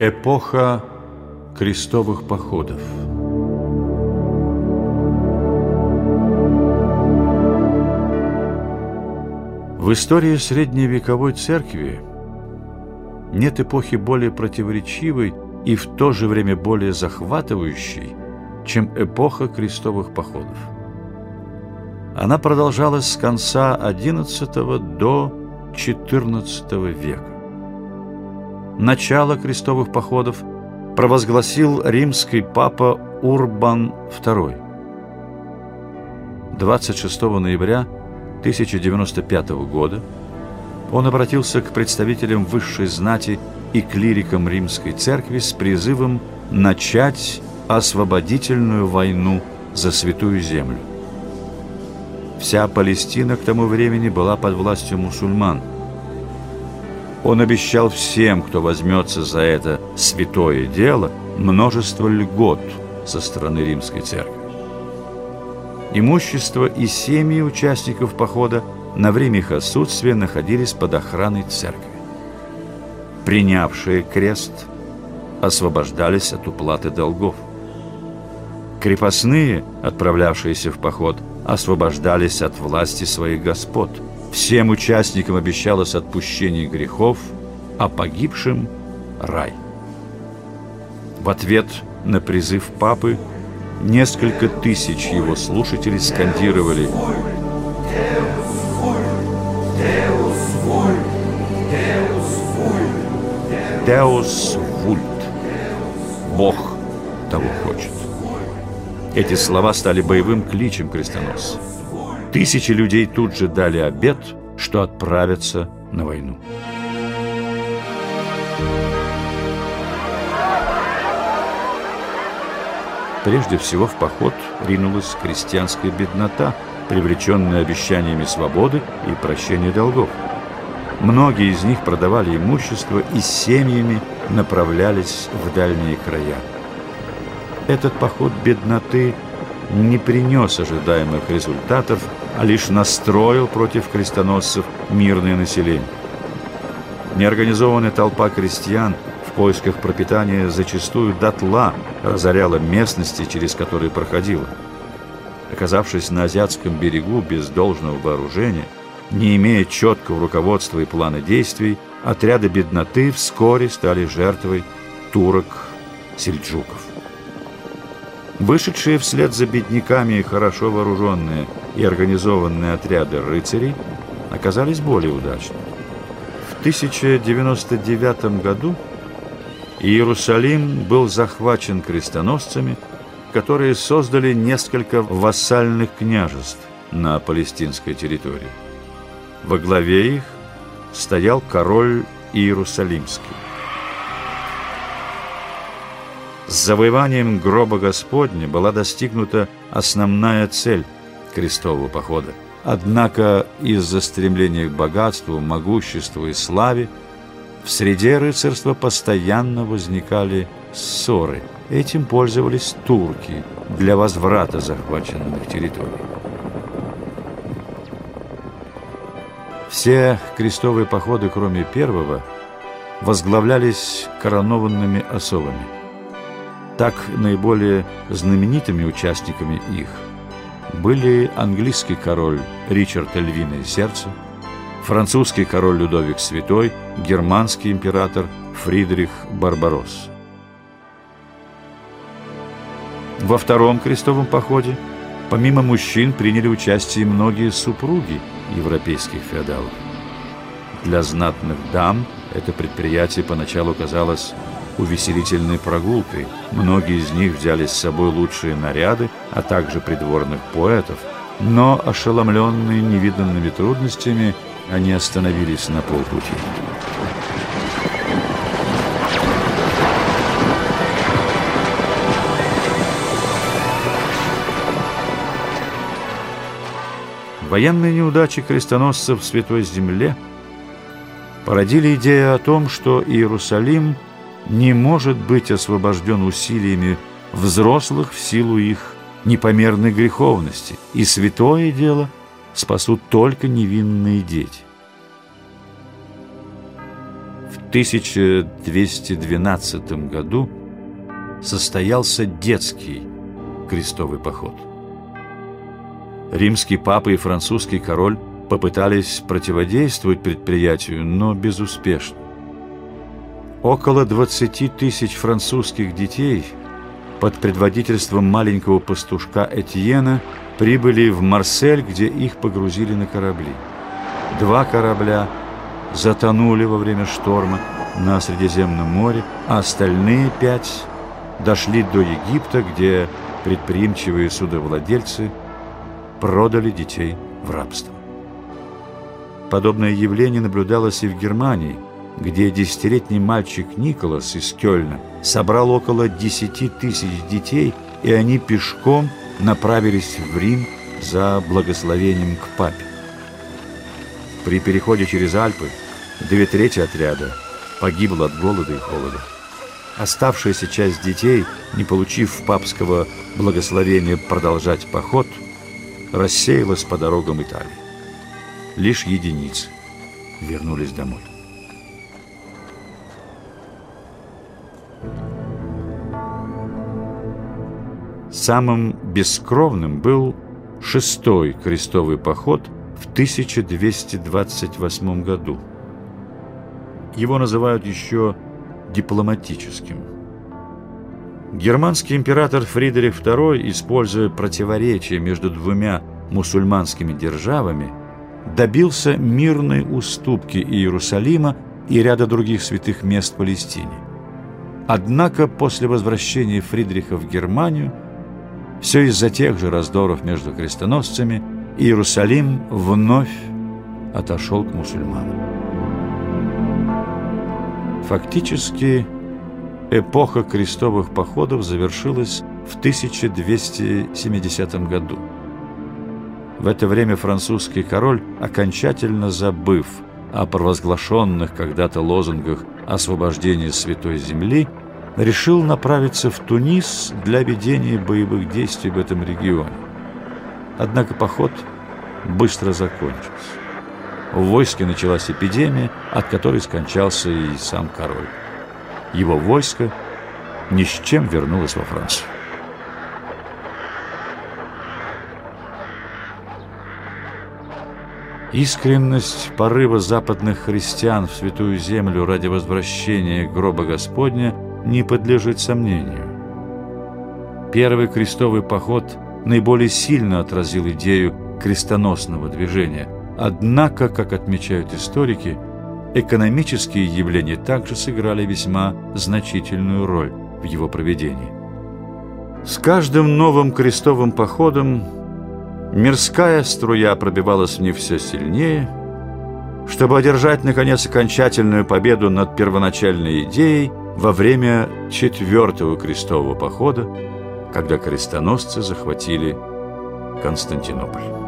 Эпоха крестовых походов В истории средневековой церкви нет эпохи более противоречивой и в то же время более захватывающей, чем эпоха крестовых походов. Она продолжалась с конца XI до XIV века. Начало крестовых походов провозгласил римский папа Урбан II. 26 ноября 1095 года он обратился к представителям высшей знати и клирикам римской церкви с призывом начать освободительную войну за святую землю. Вся Палестина к тому времени была под властью мусульман – он обещал всем, кто возьмется за это святое дело, множество льгот со стороны римской церкви. Имущество и семьи участников похода на время их отсутствия находились под охраной церкви. Принявшие крест освобождались от уплаты долгов. Крепостные, отправлявшиеся в поход, освобождались от власти своих господ – Всем участникам обещалось отпущение грехов, а погибшим – рай. В ответ на призыв папы несколько тысяч его слушателей скандировали «Деус вульт» – «Бог того хочет». Эти слова стали боевым кличем крестоносцев. Тысячи людей тут же дали обет, что отправятся на войну. Прежде всего в поход ринулась крестьянская беднота, привлеченная обещаниями свободы и прощения долгов. Многие из них продавали имущество и семьями направлялись в дальние края. Этот поход бедноты не принес ожидаемых результатов, а лишь настроил против крестоносцев мирное население. Неорганизованная толпа крестьян в поисках пропитания зачастую дотла разоряла местности, через которые проходила. Оказавшись на азиатском берегу без должного вооружения, не имея четкого руководства и плана действий, отряды бедноты вскоре стали жертвой турок-сельджуков. Вышедшие вслед за бедняками хорошо вооруженные и организованные отряды рыцарей оказались более удачными. В 1099 году Иерусалим был захвачен крестоносцами, которые создали несколько вассальных княжеств на палестинской территории. Во главе их стоял король Иерусалимский. С завоеванием гроба Господня была достигнута основная цель крестового похода. Однако из-за стремления к богатству, могуществу и славе в среде рыцарства постоянно возникали ссоры. Этим пользовались турки для возврата захваченных территорий. Все крестовые походы, кроме первого, возглавлялись коронованными особами – так наиболее знаменитыми участниками их были английский король Ричард Львиное Сердце, французский король Людовик Святой, германский император Фридрих Барбаросс. Во втором крестовом походе помимо мужчин приняли участие многие супруги европейских феодалов. Для знатных дам это предприятие поначалу казалось увеселительной прогулкой. Многие из них взяли с собой лучшие наряды, а также придворных поэтов. Но, ошеломленные невиданными трудностями, они остановились на полпути. Военные неудачи крестоносцев в Святой Земле породили идею о том, что Иерусалим – не может быть освобожден усилиями взрослых в силу их непомерной греховности, и святое дело спасут только невинные дети. В 1212 году состоялся детский крестовый поход. Римский папа и французский король попытались противодействовать предприятию, но безуспешно. Около 20 тысяч французских детей под предводительством маленького пастушка Этьена прибыли в Марсель, где их погрузили на корабли. Два корабля затонули во время шторма на Средиземном море, а остальные пять дошли до Египта, где предприимчивые судовладельцы продали детей в рабство. Подобное явление наблюдалось и в Германии, где десятилетний мальчик Николас из Кёльна собрал около десяти тысяч детей, и они пешком направились в Рим за благословением к папе. При переходе через Альпы две трети отряда погибло от голода и холода. Оставшаяся часть детей, не получив папского благословения продолжать поход, рассеялась по дорогам Италии. Лишь единицы вернулись домой. Самым бескровным был шестой крестовый поход в 1228 году. Его называют еще дипломатическим. Германский император Фридрих II, используя противоречия между двумя мусульманскими державами, добился мирной уступки Иерусалима и ряда других святых мест Палестине. Однако после возвращения Фридриха в Германию, все из-за тех же раздоров между крестоносцами, Иерусалим вновь отошел к мусульманам. Фактически, эпоха крестовых походов завершилась в 1270 году. В это время французский король, окончательно забыв о провозглашенных когда-то лозунгах освобождения Святой Земли, решил направиться в Тунис для ведения боевых действий в этом регионе. Однако поход быстро закончился. В войске началась эпидемия, от которой скончался и сам король. Его войско ни с чем вернулось во Францию. Искренность порыва западных христиан в Святую Землю ради возвращения гроба Господня не подлежит сомнению. Первый крестовый поход наиболее сильно отразил идею крестоносного движения – Однако, как отмечают историки, экономические явления также сыграли весьма значительную роль в его проведении. С каждым новым крестовым походом мирская струя пробивалась в них все сильнее, чтобы одержать, наконец, окончательную победу над первоначальной идеей во время четвертого крестового похода, когда крестоносцы захватили Константинополь.